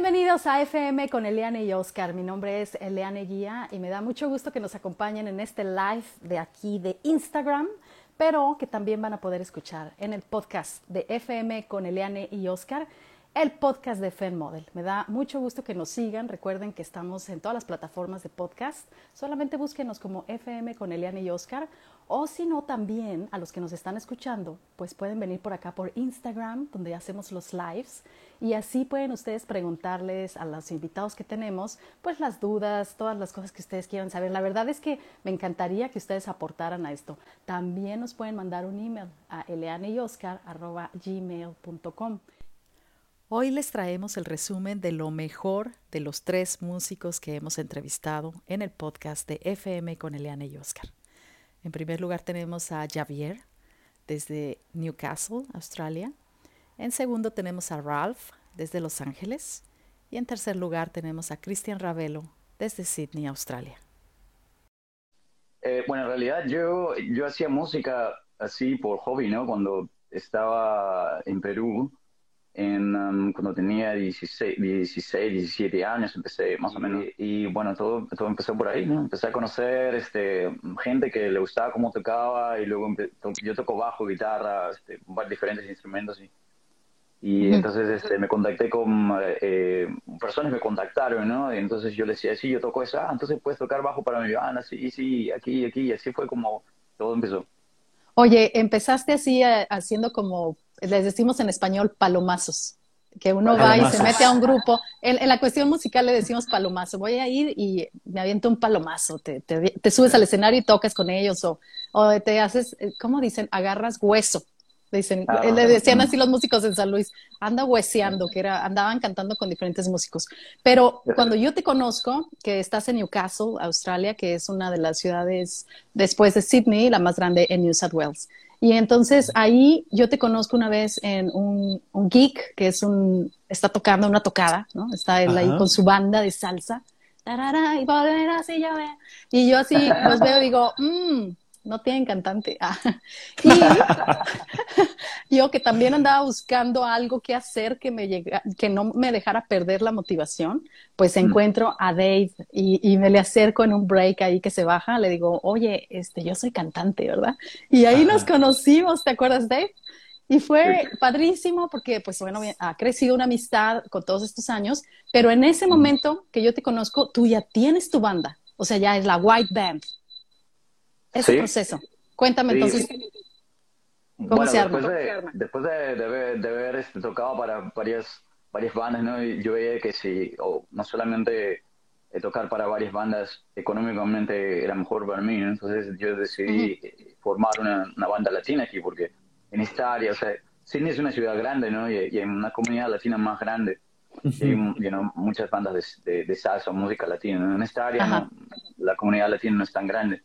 Bienvenidos a FM con Eliane y Oscar. Mi nombre es Eliane Guía y me da mucho gusto que nos acompañen en este live de aquí de Instagram, pero que también van a poder escuchar en el podcast de FM con Eliane y Oscar el podcast de Fen Model. Me da mucho gusto que nos sigan. Recuerden que estamos en todas las plataformas de podcast. Solamente búsquenos como FM con Eliane y Oscar. O si no, también a los que nos están escuchando, pues pueden venir por acá por Instagram, donde hacemos los lives. Y así pueden ustedes preguntarles a los invitados que tenemos, pues las dudas, todas las cosas que ustedes quieran saber. La verdad es que me encantaría que ustedes aportaran a esto. También nos pueden mandar un email a elianeyoscar.gmail.com. Hoy les traemos el resumen de lo mejor de los tres músicos que hemos entrevistado en el podcast de FM con Eliane y Oscar. En primer lugar tenemos a Javier desde Newcastle, Australia. En segundo tenemos a Ralph desde Los Ángeles. Y en tercer lugar tenemos a Cristian Ravelo desde Sydney, Australia. Eh, bueno, en realidad yo, yo hacía música así por hobby, ¿no? Cuando estaba en Perú en, um, cuando tenía 16, 16, 17 años, empecé más o menos. Y, bueno, todo, todo empezó por ahí, ¿no? Empecé a conocer este, gente que le gustaba cómo tocaba y luego yo toco bajo, guitarra, este, diferentes instrumentos. Y, y entonces este, me contacté con eh, personas me contactaron, ¿no? Y entonces yo les decía, sí, yo toco esa, ah, entonces puedes tocar bajo para mi banda, sí, sí, aquí, aquí, y así fue como todo empezó. Oye, empezaste así eh, haciendo como les decimos en español palomazos, que uno va y se mete a un grupo. En, la cuestión musical le decimos palomazo. Voy a ir y me aviento un palomazo. Te, te, subes al escenario y tocas con ellos o, o te haces, eh, ¿cómo dicen? Agarras hueso. Dicen, ah, le decían así los músicos en San Luis, anda hueseando, que era, andaban cantando con diferentes músicos. Pero cuando yo te conozco, que estás en Newcastle, Australia, que es una de las ciudades después de Sydney, la más grande en New South Wales. Y entonces ahí yo te conozco una vez en un, un geek, que es un, está tocando una tocada, ¿no? Está él ahí con su banda de salsa. y, y yo así los veo y digo, mmm, no tienen cantante. Ah. Y yo que también andaba buscando algo que hacer que, me llega, que no me dejara perder la motivación, pues mm. encuentro a Dave y, me le acerco en un break ahí que se baja, le digo, oye, este, yo soy cantante, ¿verdad? Y ahí nos conocimos, ¿te acuerdas, Dave? Y fue padrísimo porque, pues bueno, ha crecido una amistad con todos estos años, pero en ese mm. momento que yo te conozco, tú ya tienes tu banda, o sea, ya es la White Band ese proceso. Cuéntame entonces. ¿Cómo se arma? Después de, de, haber, este, tocado para varias, varias bandas, ¿no? yo veía que si, o no solamente eh, tocar para varias bandas económicamente era mejor para mí, entonces yo decidí eh, formar una, una, banda latina aquí, porque en esta área, o sea, Sydney es una ciudad grande, ¿no? Y, hay una comunidad latina más grande. Y hay muchas bandas de, de, salsa o música latina. En esta área la comunidad latina no es tan grande.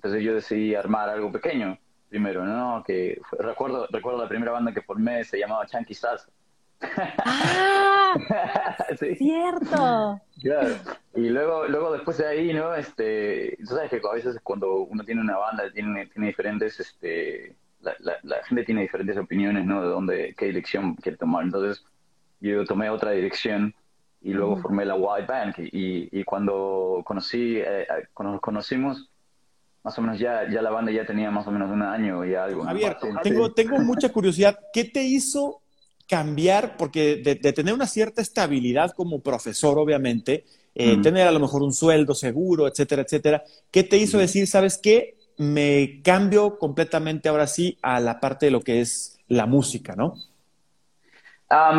Entonces yo decidí armar algo pequeño primero, ¿no? Que recuerdo, recuerdo la primera banda que formé, se llamaba Chunky Salsa. ¡Ah! ¡Cierto! Claro. Y luego, luego después de ahí, ¿no? Este, tú sabes que a veces cuando uno tiene una banda, tiene, tiene diferentes, este, la, la, gente tiene diferentes opiniones, ¿no? De dónde, qué dirección quiere tomar. Entonces, yo tomé otra dirección y luego formé la White Band. Y, y cuando conocí, eh, cuando nos conocimos, más o menos ya, ya la banda ya tenía más o menos un año y algo. Javier, tengo, tengo mucha curiosidad. ¿Qué te hizo cambiar? Porque de, tener una cierta estabilidad como profesor, obviamente, eh, tener a lo mejor un sueldo seguro, etcétera, etcétera, ¿qué te hizo decir, sabes qué? Me cambio completamente ahora sí a la parte de lo que es la música, ¿no?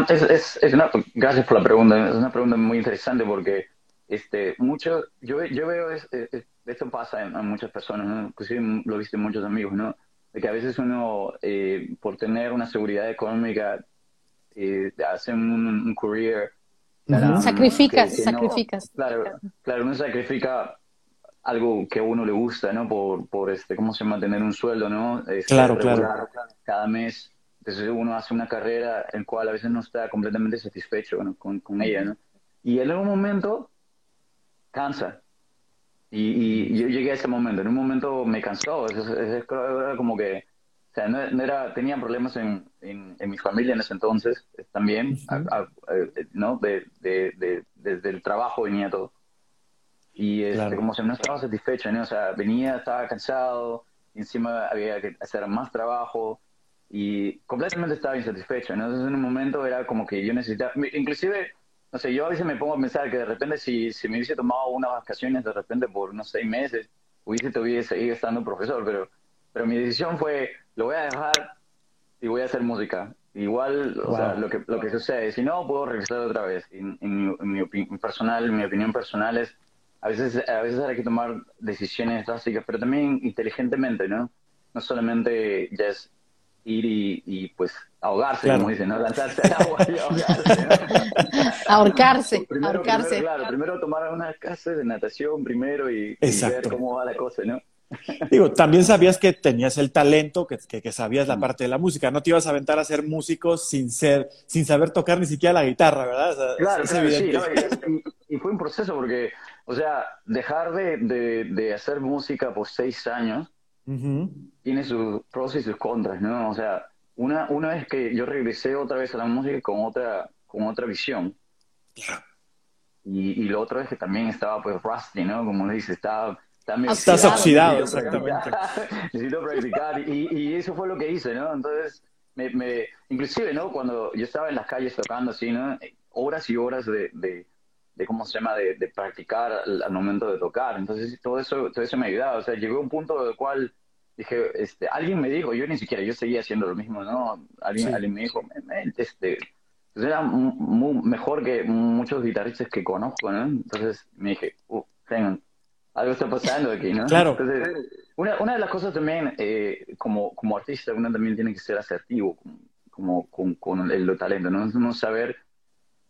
es, es, una, gracias por la pregunta. Es una pregunta muy interesante porque este, mucho, yo, yo veo es, esto pasa en, muchas personas, ¿no? inclusive lo viste en muchos amigos, ¿no? De que a veces uno, eh, por tener una seguridad económica, eh, hace un, un career. Sacrificas, sacrificas. claro, claro, uno sacrifica algo que a uno le gusta, ¿no? Por, por este, ¿cómo se llama? Tener un sueldo, ¿no? Este, claro, claro. Cada mes. Entonces uno hace una carrera en cual a veces no está completamente satisfecho con, con ella, ¿no? Y en algún momento cansa, y, yo llegué a ese momento. En un momento me cansó. Es, era como que, o sea, no, era, tenía problemas en, en, mi familia en ese entonces también, ¿no? De, de, desde el trabajo venía todo. Y este, como si no estaba satisfecho, ¿no? O sea, venía, estaba cansado, encima había que hacer más trabajo y completamente estaba insatisfecho, ¿no? Entonces en un momento era como que yo necesitaba, inclusive, no sé, yo a veces me pongo a pensar que de repente si, si me hubiese tomado unas vacaciones de repente por unos seis meses, hubiese todavía seguido estando profesor, pero, pero mi decisión fue, lo voy a dejar y voy a hacer música. Igual, o sea, lo que, lo que sucede, si no, puedo regresar otra vez. En, mi, opinión personal, mi opinión personal es, a veces, a veces hay que tomar decisiones drásticas, pero también inteligentemente, ¿no? No solamente ya es ir y, pues ahogarse, como dicen, ¿no? Lanzarse al agua y ahogarse, ahorcarse, ahorcarse. claro, primero tomar una clase de natación primero y, ver cómo va la cosa, ¿no? Digo, también sabías que tenías el talento, que, que, sabías la parte de la música. No te ibas a aventar a ser músico sin ser, sin saber tocar ni siquiera la guitarra, ¿verdad? claro, sí. Y, fue un proceso porque, o sea, dejar de, de, hacer música por seis años tiene sus pros y sus contras, ¿no? O sea, una, una vez que yo regresé otra vez a la música con otra, con otra visión. Y, y lo otro es que también estaba pues rusty, ¿no? Como le dice, estaba Estás oxidado, exactamente. Necesito practicar. Y, y, eso fue lo que hice, ¿no? Entonces, me, me, inclusive, ¿no? Cuando yo estaba en las calles tocando así, ¿no? Horas y horas de, de, de ¿cómo se llama? De, de, practicar al, momento de tocar. Entonces, todo eso, todo eso me ayudaba. O sea, llegó un punto del cual dije, este, alguien me dijo, yo ni siquiera, yo seguía haciendo lo mismo, ¿no? Alguien, alguien me dijo, este, pues era mejor que muchos guitarristas que conozco, ¿no? Entonces me dije, uh, tengan algo está pasando aquí, ¿no? Claro. Entonces, una, una de las cosas también, eh, como, como artista, uno también tiene que ser asertivo como, con, con el, talento, ¿no? Uno saber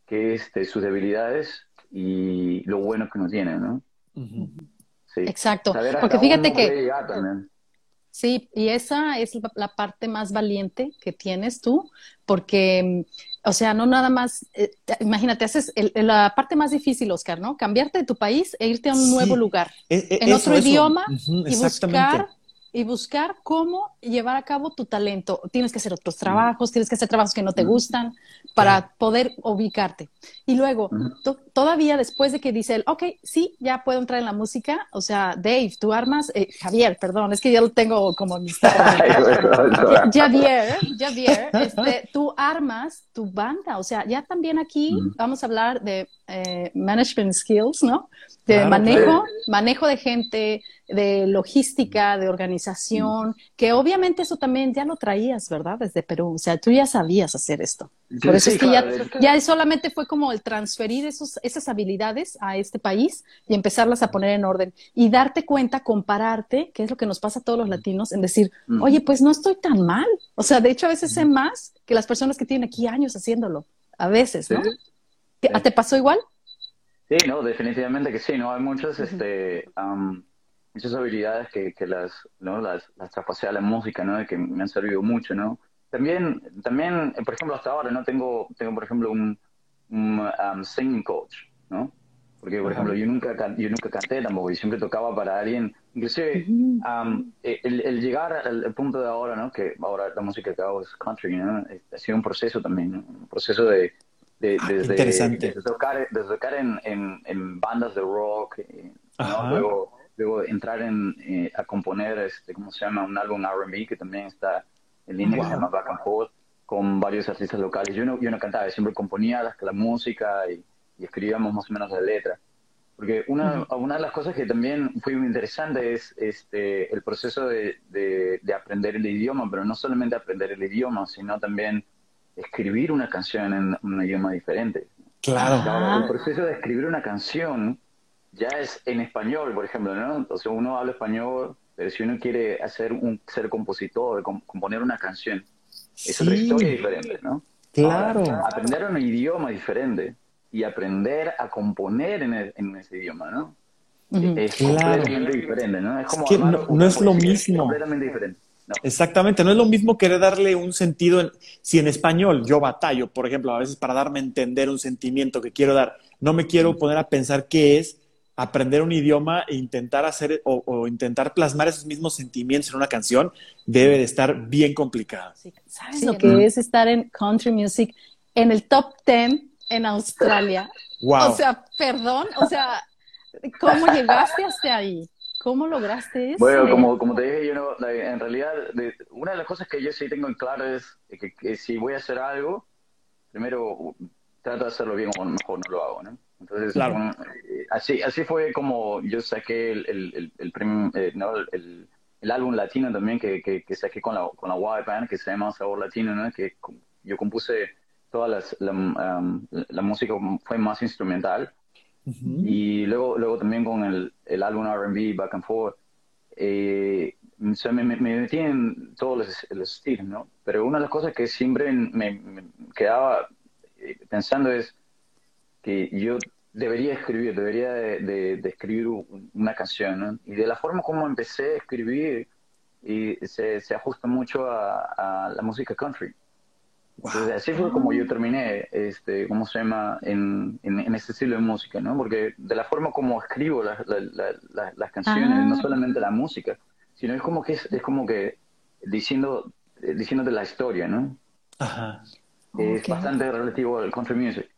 qué es este, sus debilidades y lo bueno que uno tiene, ¿no? sí. Exacto. Porque fíjate que... Sí, y esa es la parte más valiente que tienes tú, porque o sea, no nada más, eh, imagínate, haces la parte más difícil, Oscar, ¿no? Cambiarte de tu país e irte a un nuevo lugar, e, e, en otro idioma y buscar y buscar cómo llevar a cabo tu talento. Tienes que hacer otros trabajos, tienes que hacer trabajos que no te gustan para poder ubicarte. Y luego, todavía después de que dice él, ok, sí, ya puedo entrar en la música, o sea, Dave, tú armas, eh, Javier, perdón, es que ya lo tengo como amistad. Javier, Javier, este, tú armas tu banda, o sea, ya también aquí vamos a hablar de eh, management skills, ¿no? De manejo, manejo de gente, de logística, de organización, que obviamente eso también ya lo traías, ¿verdad? Desde Perú, o sea, tú ya sabías hacer esto. Por eso es que ya, ya, solamente fue como el transferir esos, esas habilidades a este país y empezarlas a poner en orden y darte cuenta, compararte, que es lo que nos pasa a todos los latinos, en decir, oye, pues no estoy tan mal. O sea, de hecho, a veces sé más que las personas que tienen aquí años haciéndolo, a veces, ¿no? ¿Te pasó igual? Sí, no, definitivamente que sí, ¿no? Hay muchas, este, muchas habilidades que, que las, ¿no? las, las traspasé a la música, ¿no? Que me han servido mucho, ¿no? También, también, por ejemplo, hasta ahora, ¿no? Tengo, tengo por ejemplo, un, singing coach, ¿no? Porque, por ejemplo, yo nunca, yo nunca canté tampoco, y siempre tocaba para alguien. Inclusive, e, el, el, llegar al, punto de ahora, ¿no? Que ahora la música que hago es country, ¿no? Ha sido un proceso también, ¿no? Un proceso de, de, ah, desde, tocar, tocar en, en, bandas de rock, eh, luego, luego entrar en, eh, a componer, este, ¿cómo se llama? Un álbum R&B que también está en línea, que se llama Back and Forth, con varios artistas locales. Yo no, yo no cantaba, siempre componía la, la música y, escribíamos más o menos la letra. Porque una, una de las cosas que también fue muy interesante es este, el proceso de, de, de aprender el idioma, pero no solamente aprender el idioma, sino también escribir una canción en un idioma diferente. Claro. el proceso de escribir una canción ya es en español, por ejemplo, ¿no? Entonces uno habla español, pero si uno quiere hacer un ser compositor, componer una canción, es otra historia diferente, ¿no? Claro. aprender un idioma diferente y aprender a componer en, ese idioma, ¿no? Es completamente diferente, ¿no? Es como que no, es lo mismo. completamente diferente. Exactamente, no es lo mismo querer darle un sentido, si en español yo batallo, por ejemplo, a veces para darme a entender un sentimiento que quiero dar, no me quiero poner a pensar qué es, aprender un idioma e intentar hacer o, intentar plasmar esos mismos sentimientos en una canción debe de estar bien complicado. ¿Sabes lo que es estar en country music en el top 10 en Australia? Wow. O sea, perdón, o sea, ¿cómo llegaste hasta ahí? ¿Cómo lograste eso? Bueno, como, como te dije, yo no, en realidad, una de las cosas que yo sí tengo en claro es que, si voy a hacer algo, primero trato de hacerlo bien o mejor no lo hago, ¿no? Entonces, eh, así, así fue como yo saqué el, el, el, eh, no, el, el, álbum latino también que, que, saqué con la, con la Wild Band, que se llama Sabor Latino, ¿no? Que yo compuse toda las, la, um, la música fue más instrumental. Y luego, luego también con el, el álbum RB, Back and Forth, eh, me, me, metí en todos los, los, estilos, ¿no? Pero una de las cosas que siempre me, me quedaba pensando es que yo debería escribir, debería de, escribir una canción, ¿no? Y de la forma como empecé a escribir, y se, se ajusta mucho a, la música country. así fue como yo terminé, este, ¿cómo se llama?, en, en, este estilo de música, ¿no? Porque de la forma como escribo las canciones, no ah. solamente la música, sino es como que es, es como que diciendo, diciéndote la historia, ¿no? Ajá. Es bastante relativo al country music.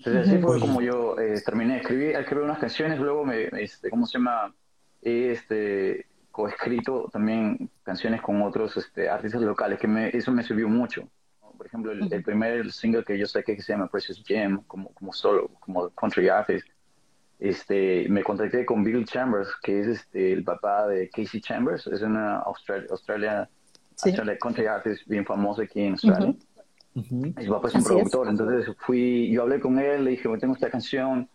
Entonces así fue como yo eh, terminé de escribir, escribir unas canciones, luego me, este, ¿cómo se llama? He este, coescrito también canciones con otros este, artistas locales, que me, eso me sirvió mucho. Por ejemplo, el, primer single que yo saqué que se llama Precious Gem, como, como solo, como country artist, este, me contacté con Bill Chambers, que es este, el papá de Casey Chambers, es una Australia, Australia, country artist bien famosa aquí en Australia. Mi papá es un productor, entonces fui, yo hablé con él, le dije, bueno, tengo esta canción,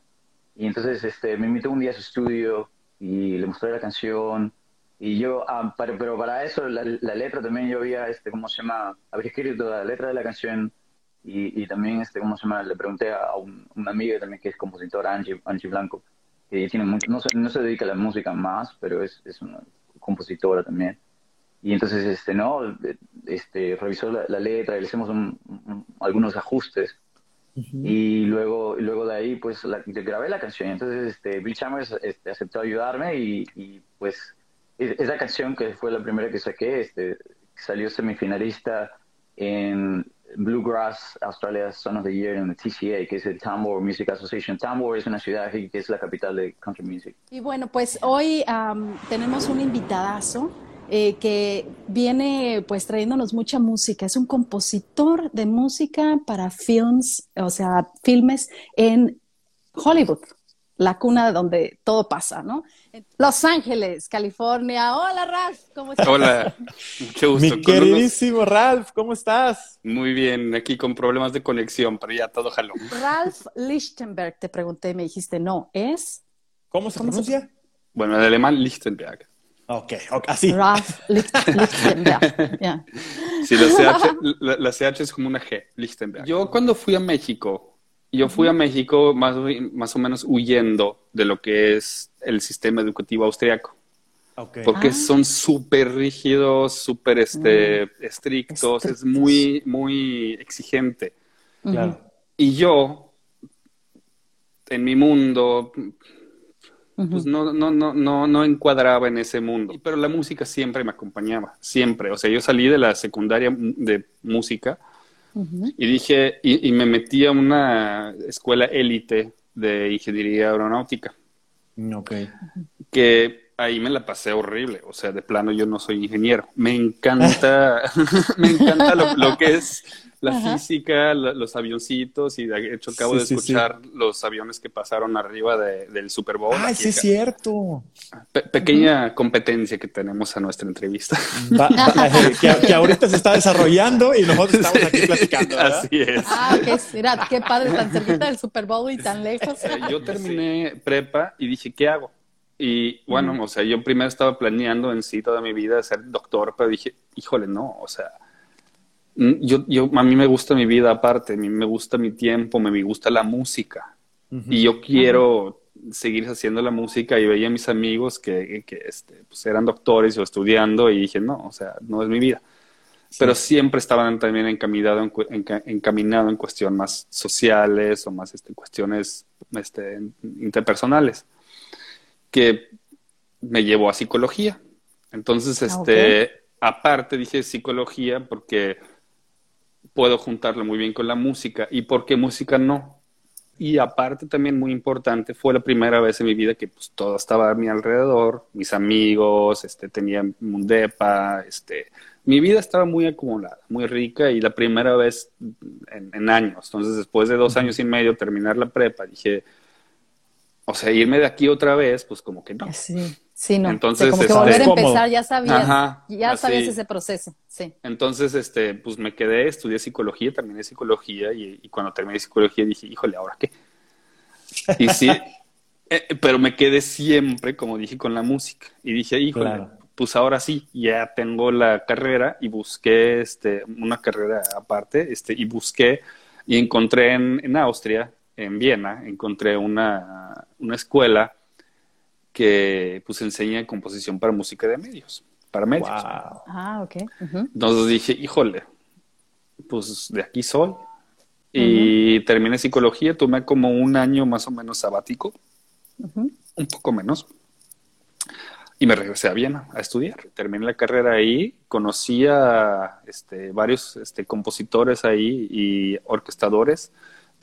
y entonces este, me invitó un día a su estudio y le mostré la canción, y yo, ah, pero para eso la, letra también yo había, este, ¿cómo se llama? Había escrito la letra de la canción y, y también, este, ¿cómo se llama? Le pregunté a un, una amiga también que es compositora, Angie, Angie Blanco, que tiene mucho, no, no, se dedica a la música más, pero es, es una compositora también. Y entonces, este, ¿no? Este, revisó la, letra, le hicimos algunos ajustes. Y luego, luego de ahí, pues, la, grabé la canción. Entonces, este, Bill Chambers este, aceptó ayudarme y, y, pues, esa canción que fue la primera que saqué, este, salió semifinalista en Bluegrass Australia Son of the Year en el TCA, que es el Tambour Music Association. Tambour es una ciudad que es la capital de country music. Y bueno, pues hoy tenemos un invitadazo eh, que viene pues trayéndonos mucha música. Es un compositor de música para films, o sea, filmes en Hollywood, la cuna donde todo pasa, ¿no? Los Ángeles, California. Hola, Ralph, ¿cómo estás? Hola, mucho gusto. Mi queridísimo Ralph, ¿cómo estás? Muy bien, aquí con problemas de conexión, pero ya todo jaló. Ralph Lichtenberg, te pregunté, me dijiste, no, es... ¿Cómo se pronuncia? Bueno, en alemán Lichtenberg. Ok, okay así. Ralph Lichtenberg. yeah. Sí, la CH, es como una G, Lichtenberg. Yo cuando fui a México, yo fui a México más, más o menos huyendo de lo que es el sistema educativo austriaco. Okay. Porque ah. son súper rígidos, súper este, mm. estrictos, es muy, muy exigente. Claro. Y yo, en mi mundo, pues no, no, no, no, no encuadraba en ese mundo. Pero la música siempre me acompañaba, siempre. O sea, yo salí de la secundaria de música y dije, y, me metí a una escuela élite de ingeniería aeronáutica. Ok. Que ahí me la pasé horrible. O sea, de plano yo no soy ingeniero. Me encanta, me encanta lo que es la física, los avioncitos, y de hecho acabo de escuchar los aviones que pasaron arriba del Super Bowl. ¡Ay, sí es cierto! pequeña competencia que tenemos a nuestra entrevista. que, ahorita se está desarrollando y nosotros estamos aquí platicando. Así es. Ah, qué, mira, qué padre, tan cerquita del Super Bowl y tan lejos. Eh, yo terminé prepa y dije, ¿qué hago? Y bueno, o sea, yo primero estaba planeando en sí toda mi vida ser doctor, pero dije, híjole, no, o sea, yo, yo, a mí me gusta mi vida aparte, a mí me gusta mi tiempo, me, gusta la música. Y yo quiero seguir haciendo la música y veía a mis amigos que, que este, pues eran doctores o estudiando y dije, no, o sea, no es mi vida. Pero siempre estaban también encaminado en, encaminado en cuestiones más sociales o más este, cuestiones este, interpersonales. Que me llevó a psicología. Entonces, Ah, este, aparte dije psicología porque puedo juntarlo muy bien con la música y porque música no. Y aparte también muy importante, fue la primera vez en mi vida que pues todo estaba a mi alrededor, mis amigos, este, tenía un depa, este, mi vida estaba muy acumulada, muy rica y la primera vez en, en años. Entonces, después de dos años y medio terminar la prepa, dije, o sea, irme de aquí otra vez, pues como que no. Sí, sí, no. Entonces, como que este- volver a empezar, ya sabías, Ajá, ya así. sabías ese proceso, sí. Entonces, este, pues me quedé, estudié psicología, terminé psicología y, y cuando terminé psicología dije, híjole, ¿ahora qué? Y sí, eh, pero me quedé siempre, como dije, con la música. Y dije, híjole, Claro. pues ahora sí, ya tengo la carrera y busqué este, una carrera aparte este, y busqué y encontré en, en Austria, en Viena, encontré una, una escuela que pues enseña composición para música de medios, para medios. Wow. Ah, ok. ujú. Entonces dije, híjole, pues de aquí soy. Y terminé psicología, tomé como un año más o menos sabático, Ujú. un poco menos, y me regresé a Viena a estudiar. Terminé la carrera ahí, conocí a este, varios este, compositores ahí y orquestadores,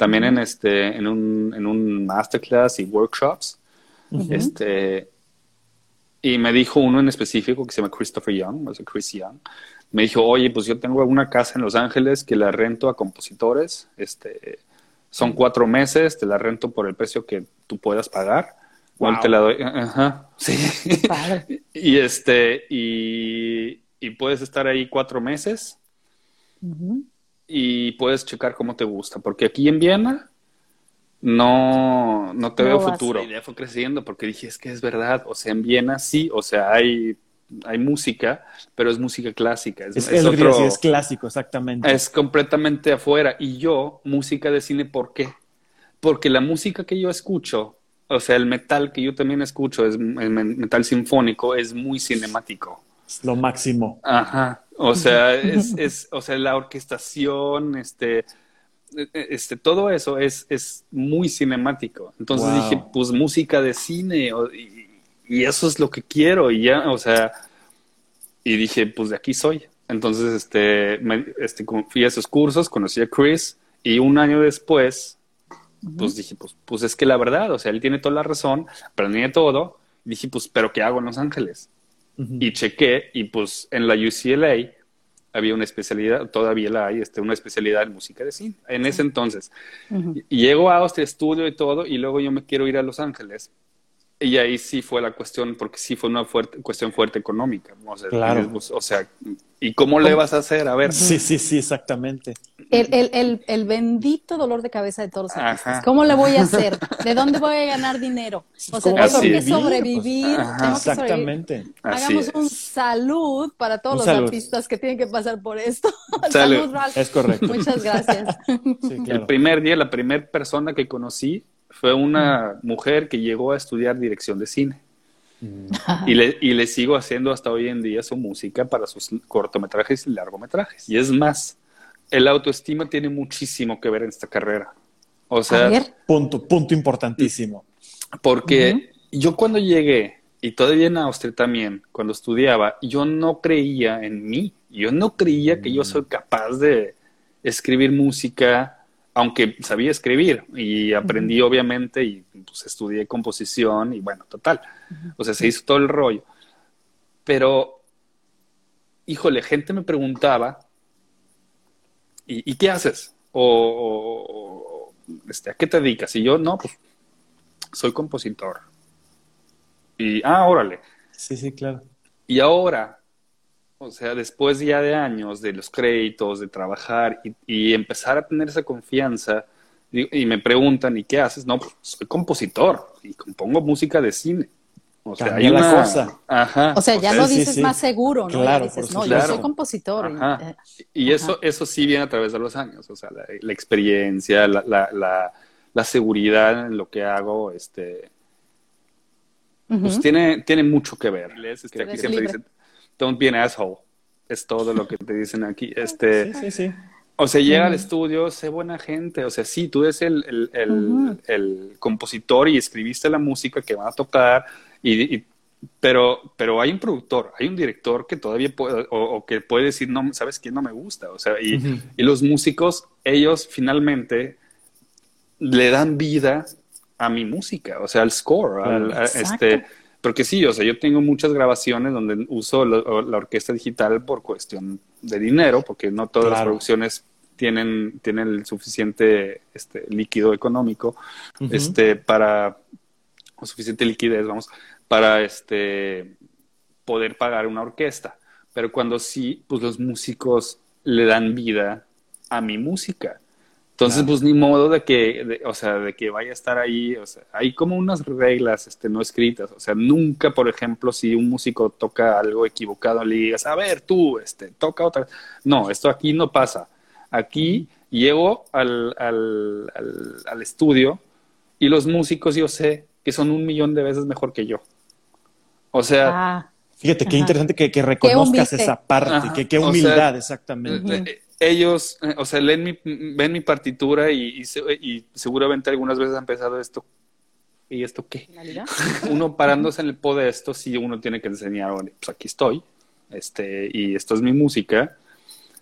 también en, este, en, un, en un masterclass y workshops. Este, y me dijo uno en específico que se llama Christopher Young, o sea, Chris Young. Me dijo, oye, pues yo tengo una casa en Los Ángeles que la rento a compositores. Este, son cuatro meses, te la rento por el precio que tú puedas pagar. Wow. te la doy. Ajá, sí. Y este, y, y puedes estar ahí cuatro meses Ujú. Y puedes checar cómo te gusta. Porque aquí en Viena no, no te No veo futuro. La idea fue creciendo porque dije, es que es verdad. O sea, en Viena sí, o sea, hay, hay música, pero es música clásica. Es, Es, es es lo que otro- decía, es clásico, exactamente. es completamente afuera. Y yo, música de cine, ¿por qué? Porque la música que yo escucho, o sea, el metal que yo también escucho, es el metal sinfónico, es muy cinemático. Es lo máximo. Ajá. O sea, es, es, o sea, la orquestación, este, eh, este, todo eso es, es muy cinemático. Entonces Wow. dije, pues música de cine, y, y eso es lo que quiero, y ya, o sea, y dije, pues de aquí soy. Entonces, este, me- este, fui a esos cursos, conocí a Chris, y un año después, pues dije, pues, pues es que la verdad, o sea, él tiene toda la razón, aprendí todo, y dije, pues, pero ¿qué hago en Los Ángeles? Y chequé y pues en la UCLA había una especialidad, todavía la hay, este, una especialidad en música de cine. En ese entonces, y llego a Austria, estudio y todo, y luego yo me quiero ir a Los Ángeles. Y ahí sí fue la cuestión, porque sí fue una fuerte, cuestión fuerte económica. O sea, Claro. o sea, ¿y cómo le vas a hacer? A ver, Sí, sí, sí, exactamente. El, el, el, el bendito dolor de cabeza de todos los artistas. Ajá. ¿Cómo le voy a hacer? ¿De dónde voy a ganar dinero? O sea, ¿Cómo tengo que vivir? sobrevivir. Pues, tengo que sobrevivir. Exactamente. Hagamos un salud para todos Un los salud. artistas que tienen que pasar por esto. Salud. salud, Ralph. Es correcto. Muchas gracias. Sí, El claro. primer día, la primera persona que conocí fue una mujer que llegó a estudiar dirección de cine. Y le, y le sigo haciendo hasta hoy en día su música para sus cortometrajes y largometrajes. Y es más, el autoestima tiene muchísimo que ver en esta carrera. O sea, Punto, punto importantísimo. porque yo cuando llegué, y todavía en Austria también, cuando estudiaba, yo no creía en mí. Yo no creía que yo soy capaz de escribir música, aunque sabía escribir. Y aprendí, obviamente, y pues estudié composición, y bueno, total. O sea, se hizo todo el rollo. Pero, híjole, gente me preguntaba, ¿y, y qué haces? O, o- o, este, ¿a qué te dedicas? Y yo, no, pues soy compositor. Y, ah, órale. Sí, sí, claro. Y ahora, o sea, después ya de años de los créditos, de trabajar y, y empezar a tener esa confianza, y, y me preguntan, ¿y qué haces? No, pues soy compositor y compongo música de cine. O sea, hay una... cosa. Ajá. o sea, ya sea, lo dices sí. más seguro, ¿no? Claro, ya dices, por no, yo soy compositor. y- Ajá. eh, Y Ajá. eso, eso sí viene a través de los años, o sea, la, la experiencia, la, la, la, la seguridad en lo que hago, este, pues tiene, tiene mucho que ver. Este, aquí siempre libre. dicen, don't be an asshole. Es todo lo que te dicen aquí. Este, Sí, sí, sí. o sea, llega al estudio, sé buena gente. O sea, sí, tú eres el, el, el, compositor y escribiste la música que van a tocar y, pero, pero hay un productor, hay un director que todavía puede, o, que puede decir, no, ¿sabes quién no me gusta? O sea, y, y los músicos, ellos finalmente le dan vida a mi música, o sea, al score, al, este, porque sí, o sea, yo tengo muchas grabaciones donde uso la, orquesta digital por cuestión de dinero, porque no todas las producciones tienen, tienen el suficiente este, líquido económico, este, para, o suficiente liquidez, vamos, para este, poder pagar una orquesta. Pero cuando sí, pues los músicos le dan vida a mi música. Entonces, pues ni modo de que, o sea, de que vaya a estar ahí, o sea, hay como unas reglas, este, no escritas, o sea, nunca, por ejemplo, si un músico toca algo equivocado, le digas, a ver, tú, este, toca otra, no, esto aquí no pasa, aquí llego al, al, al, estudio y los músicos yo sé que son un millón de veces mejor que yo, o sea... Ah, Fíjate, qué interesante que, que reconozcas esa parte, qué humildad, exactamente ellos, eh, o sea, leen mi, ven mi partitura y, y, seguramente algunas veces han pensado esto. ¿Y esto qué? uno parándose en el podesto, sí, uno tiene que enseñar, pues aquí estoy, este, y esto es mi música.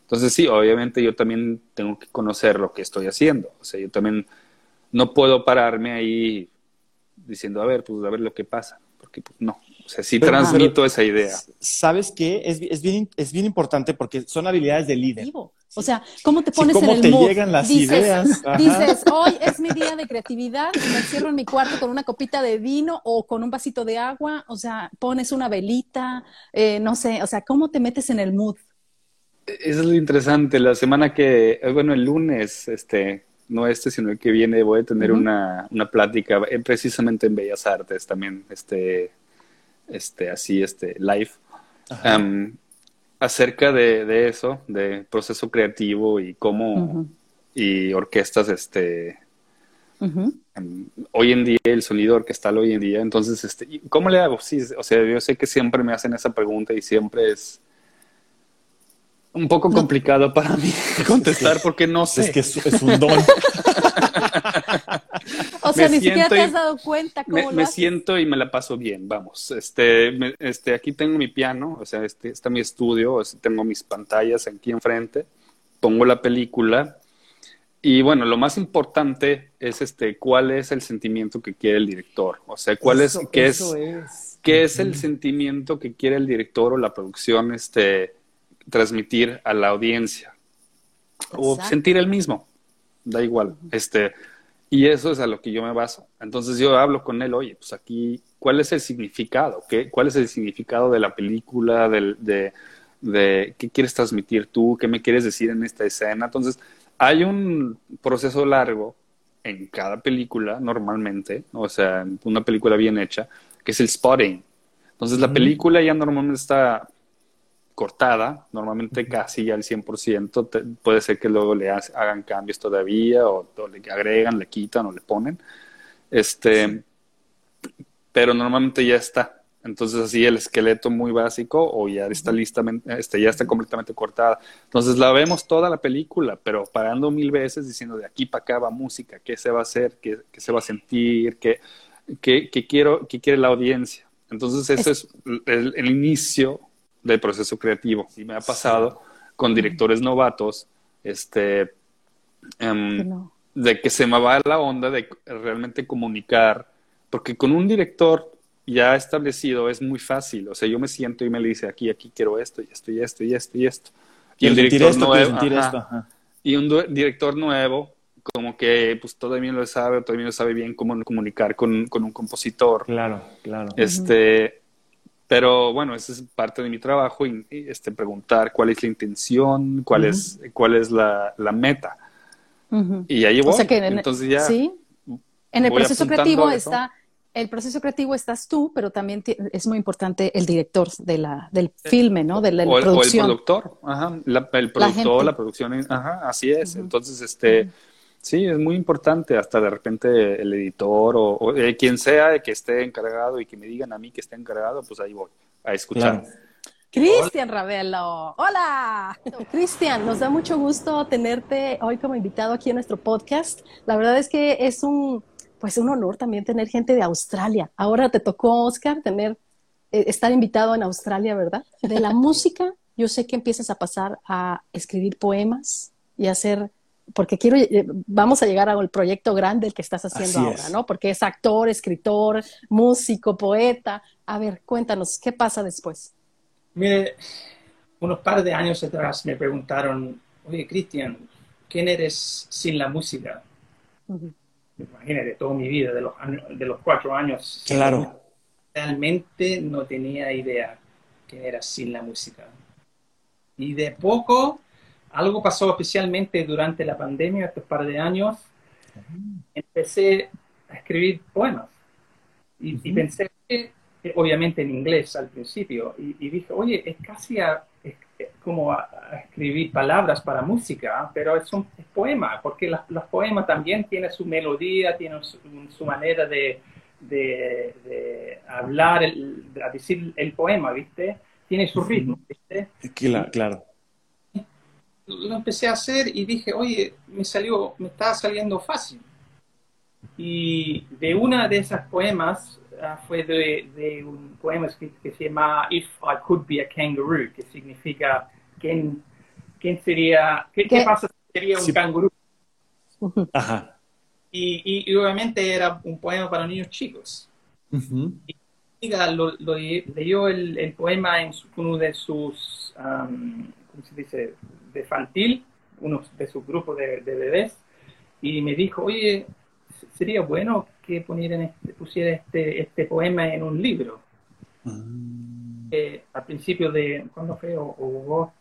Entonces, sí, obviamente yo también tengo que conocer lo que estoy haciendo. O sea, yo también no puedo pararme ahí diciendo, a ver, pues a ver lo que pasa, porque pues no. O sea, sí transmito esa idea. ¿Sabes qué? Es, es, bien, es bien importante porque son habilidades de líder. O sea, ¿cómo te pones en el te llegan las ideas? Dices, hoy es mi día de creatividad, me encierro en mi cuarto con una copita de vino o con un vasito de agua, o sea, pones una velita, eh, no sé, o sea, ¿cómo te metes en el mood? Eso es lo interesante. La semana que, eh, bueno, el lunes, este, no este, sino el que viene, voy a tener una, una plática eh, precisamente en Bellas Artes también, este, este, así, este, live acerca de, eso, de proceso creativo y cómo, y orquestas, este, em, hoy en día, el sonido orquestal hoy en día, entonces, este, ¿cómo le hago? Sí, o sea, yo sé que siempre me hacen esa pregunta y siempre es un poco complicado para mí contestar porque no sé. Es que es un don. O sea, ni siquiera te has dado cuenta cómo me, lo me siento y me la paso bien, vamos. Este, este, aquí tengo mi piano, o sea, este, está mi estudio, tengo mis pantallas aquí enfrente, pongo la película y bueno, lo más importante es este, cuál es el sentimiento que quiere el director, o sea, cuál es, qué es, qué es el sentimiento que quiere el director o la producción, este, transmitir a la audiencia. O sentir el mismo, da igual, este y eso es a lo que yo me baso. Entonces yo hablo con él, oye, pues aquí, ¿cuál es el significado? ¿Qué, ¿Cuál es el significado de la película? De, de, qué quieres transmitir tú? ¿Qué me quieres decir en esta escena? Entonces, hay un proceso largo en cada película, normalmente, o sea, una película bien hecha, que es el spotting. Entonces, la película ya normalmente está cortada, normalmente casi al 100%, puede ser que luego le hagan cambios todavía o, le agregan, le quitan o le ponen. Este, pero normalmente ya está. Entonces así el esqueleto muy básico o ya está listamente, este, ya está completamente cortada. Entonces la vemos toda la película, pero parando mil veces diciendo de aquí para acá va música, qué se va a hacer, qué, se va a sentir, qué, qué, quiero, qué quiere la audiencia. Entonces eso es, el, inicio del proceso creativo. Y me ha pasado con directores novatos, este, em, de que se me va la onda de realmente comunicar, porque con un director ya establecido es muy fácil, o sea, yo me siento y me le dice aquí, aquí quiero esto y esto y esto y esto y esto. Y, un director nuevo, y un director nuevo, como que pues todavía lo sabe, todavía no sabe bien cómo comunicar con, con un compositor. Claro, claro. Este, pero bueno, esa es parte de mi trabajo, y, este, preguntar cuál es la intención, cuál, es, cuál es la, la meta. Y ahí voy. Entonces ya. Sí. En el proceso creativo está, el proceso creativo estás tú, pero también es muy importante el director de la, del eh, filme, ¿no? De la, o, el, producción. O el productor, ajá, el productor, la, producción, ajá, así es. Entonces, este, Sí, es muy importante, hasta de repente el editor o, eh, quien sea que esté encargado y que me digan a mí que esté encargado, pues ahí voy a escuchar. Cristian Ravelo, hola. Cristian, nos da mucho gusto tenerte hoy como invitado aquí en nuestro podcast. La verdad es que es un, pues un honor también tener gente de Australia. Ahora te tocó, Oscar, tener, eh, estar invitado en Australia, ¿verdad? De la música, yo sé que empiezas a pasar a escribir poemas y hacer, porque quiero, eh, vamos a llegar al proyecto grande el que estás haciendo ahora, ¿no? Porque es actor, escritor, músico, poeta. A ver, cuéntanos, ¿qué pasa después? Mire, unos par de años atrás me preguntaron, oye, Cristian, ¿quién eres sin la música? Imagínate, toda mi vida, de los, de los cuatro años. Claro. Realmente no tenía idea quién era sin la música. Y de poco, algo pasó especialmente durante la pandemia, estos par de años, empecé a escribir poemas. Y, pensé, obviamente en inglés al principio, y, y dije, oye, es casi a, como a, escribir palabras para música, pero es un poema, porque los poemas también tienen su melodía, tienen su, manera de, de, hablar, de decir el poema, ¿viste? Tiene su ritmo, ¿viste? Claro, claro. Lo empecé a hacer y dije, oye, me salió, me estaba saliendo fácil. Y de una de esas poemas Ah, fue de, un poema escrito que se llama If I Could Be a Kangaroo, que significa quién, quién sería, qué, pasa si sería un canguro. Ajá. Y, obviamente era un poema para niños chicos. Y lo, leyó el, poema en uno de sus, ¿cómo se dice?, de infantil, uno de sus grupos de, de bebés, y me dijo, oye, sería bueno que este, pusiera este, este poema en un libro. Mm. Eh, al principio de, ¿cuándo fue? O,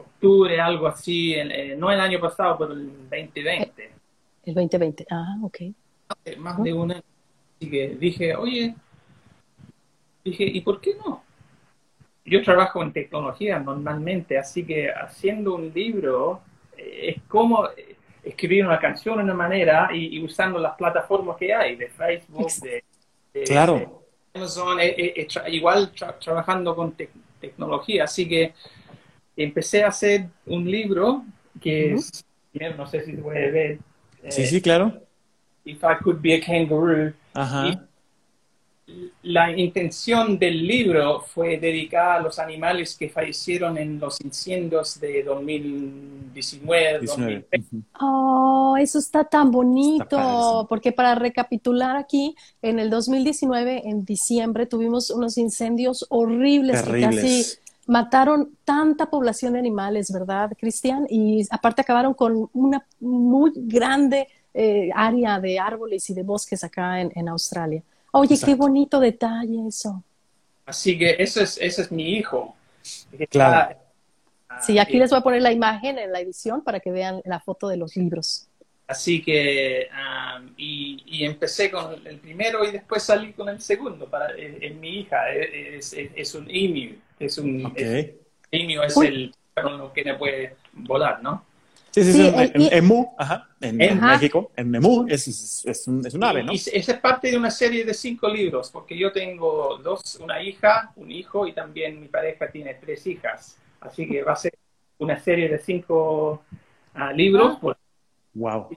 octubre, algo así, eh, no el año pasado, pero el 2020. El 2020, ah, ok. Más de una. Así que dije, oye, dije, ¿y por qué no? Yo trabajo en tecnología normalmente, así que haciendo un libro eh, es como escribir una canción de una manera y, usando las plataformas que hay, de Facebook, de, claro. Amazon, eh, eh, eh, igual trabajando con tecnología. Así que empecé a hacer un libro que es, no sé si se puede ver. sí, sí, claro. If I Could Be a Kangaroo. Ajá la intención del libro fue dedicada a los animales que fallecieron en los incendios de 2019, 2020. Oh, eso está tan bonito, porque para recapitular aquí, en el 2019, en diciembre, tuvimos unos incendios horribles que casi mataron tanta población de animales, ¿verdad, Cristian? Y aparte acabaron con una muy grande eh, área de árboles y de bosques acá en Australia. Oye, qué bonito detalle eso. Así que eso es, ese es mi hijo. Claro. sí, aquí les voy a poner la imagen en la edición para que vean la foto de los libros. Así que, y, empecé con el primero y después salí con el segundo. Para, en, mi hija es, es, un emu. Es un, okay. emu es el perro que no puede volar, ¿no? Sí, sí, sí, en, emu, ajá, en, México, en emu es, es, un, es un ave, ¿no? Y esa es parte de una serie de cinco libros, porque yo tengo dos, una hija, un hijo y también mi pareja tiene tres hijas. Así que va a ser una serie de cinco uh, libros. wow.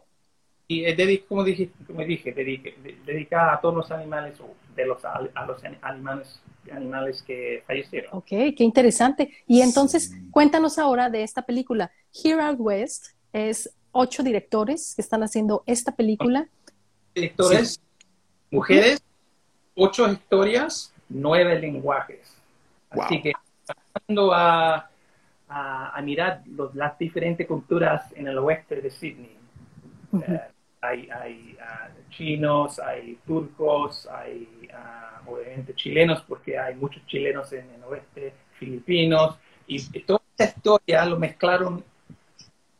Y es como dije, como dije dedicada a todos los animales, de los, a los animales animales que fallecieron. Ok, qué interesante. Y entonces, cuéntanos ahora de esta película. Here Out West es ocho directores que están haciendo esta película. Directores, mujeres, ocho historias, nueve lenguajes. Así que, pasando a, a, mirar las diferentes culturas en el oeste de Sydney. Eh, hay, hay ah, chinos, hay turcos, hay ah, obviamente chilenos, porque hay muchos chilenos en el oeste, filipinos, y toda esta historia lo mezclaron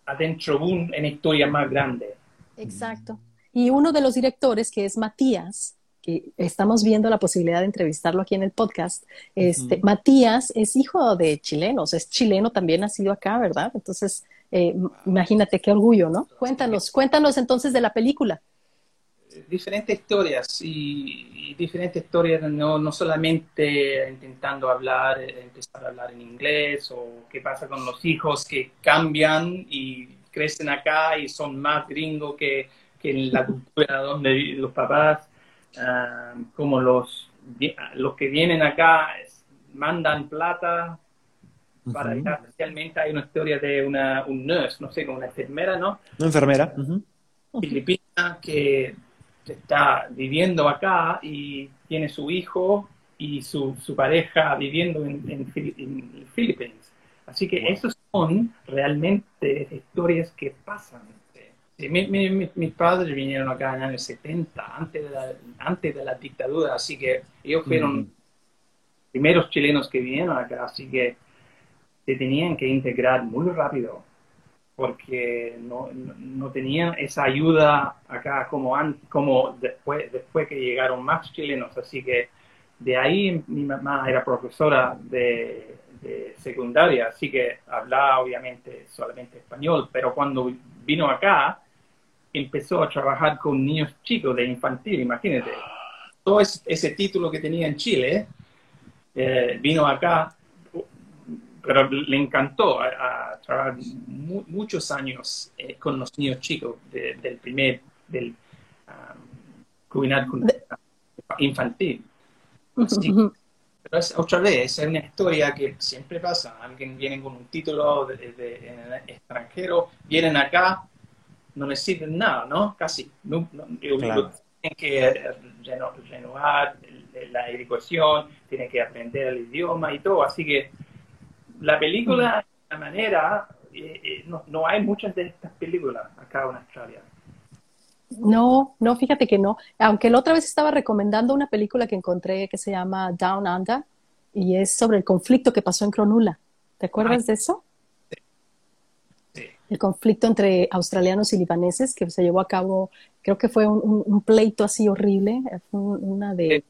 adentro de una historia más grande. Exacto. Y uno de los directores, que es Matías, que estamos viendo la posibilidad de entrevistarlo aquí en el podcast, este, Matías es hijo de chilenos, es chileno también, ha sido acá, ¿verdad? Entonces, eh, imagínate qué orgullo, ¿no? Cuéntanos, cuéntanos entonces de la película. Diferentes historias y, diferentes historias, no, no, solamente intentando hablar, empezar a hablar en inglés o qué pasa con los hijos que cambian y crecen acá y son más gringos que, que en la cultura donde los papás, ah, como los, los que vienen acá, mandan plata para especialmente hay una historia de una un nurse, no sé, como una enfermera, ¿no? Una enfermera. Filipina que está viviendo acá y tiene su hijo y su, su pareja viviendo en, en, Filipinas. Así que esos son realmente historias que pasan. mis padres vinieron acá en los años 70, antes de la, antes de la dictadura, así que ellos fueron primeros chilenos que vinieron acá, así que se tenían que integrar muy rápido porque no, no, tenían esa ayuda acá como, como después, después que llegaron más chilenos. Así que de ahí mi mamá era profesora de, secundaria, así que hablaba obviamente solamente español, pero cuando vino acá empezó a trabajar con niños chicos de infantil, imagínate. Todo ese, título que tenía en Chile, eh, vino acá pero le encantó a, trabajar muchos años eh, con los niños chicos del primer, del um, infantil. pero es, otra vez, es una historia que siempre pasa. Alguien viene con un título de, extranjero, vienen acá, no necesitan nada, ¿no? Casi. No, Tienen que renovar la educación, tienen que aprender el idioma y todo. Así que la película, de la manera, eh, eh, no, hay muchas de estas películas acá en Australia. No, no, fíjate que no. Aunque la otra vez estaba recomendando una película que encontré que se llama Down Under y es sobre el conflicto que pasó en Cronula. ¿Te acuerdas de eso? Sí. El conflicto entre australianos y libaneses que se llevó a cabo, creo que fue un, pleito así horrible, fue una de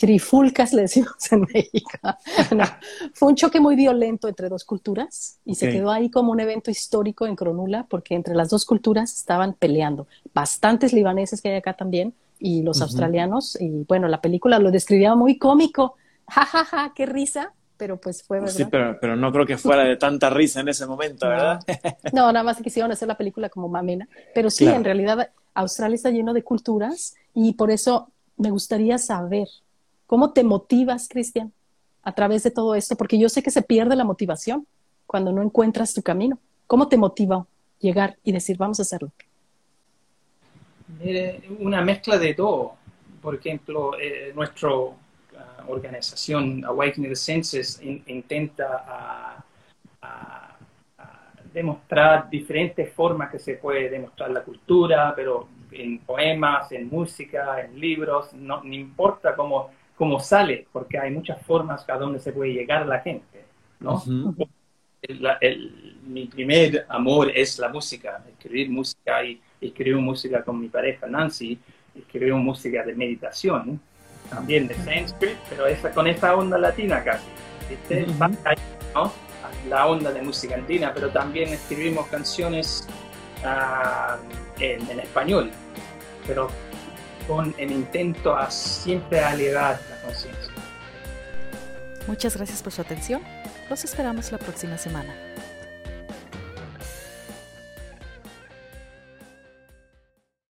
trifulcas, le decimos en México. fue un choque muy violento entre dos culturas y se quedó ahí como un evento histórico en Cronula porque entre las dos culturas estaban peleando. Bastantes libaneses que hay acá también y los australianos. Y bueno, la película lo describía muy cómico. Ja, ja, ja, qué risa. Pero pues fue verdad. Sí, pero, no creo que fuera de tanta risa en ese momento, ¿verdad? No, nada más quisieron hacer la película como mamena. Pero sí, en realidad Australia está lleno de culturas y por eso me gustaría saber ¿Cómo te motivas, Cristian, a través de todo esto? Porque yo sé que se pierde la motivación cuando no encuentras tu camino. ¿Cómo te motiva llegar y decir, vamos a hacerlo? una mezcla de todo. Por ejemplo, eh, nuestra ah, organización Awakening the Senses intenta demostrar diferentes formas que se puede demostrar la cultura, pero en poemas, en música, en libros, no importa cómo cómo sale, porque hay muchas formas a donde se puede llegar la gente, ¿no? mi primer amor es la música, escribir música y escribir música con mi pareja Nancy, escribir música de meditación, también de Sanskrit, pero esa, con esta onda latina casi, ¿no? la onda de música andina, pero también escribimos canciones ah, en, en español, pero con el intento a siempre aliviar la conciencia. Muchas gracias por su atención. Los esperamos la próxima semana.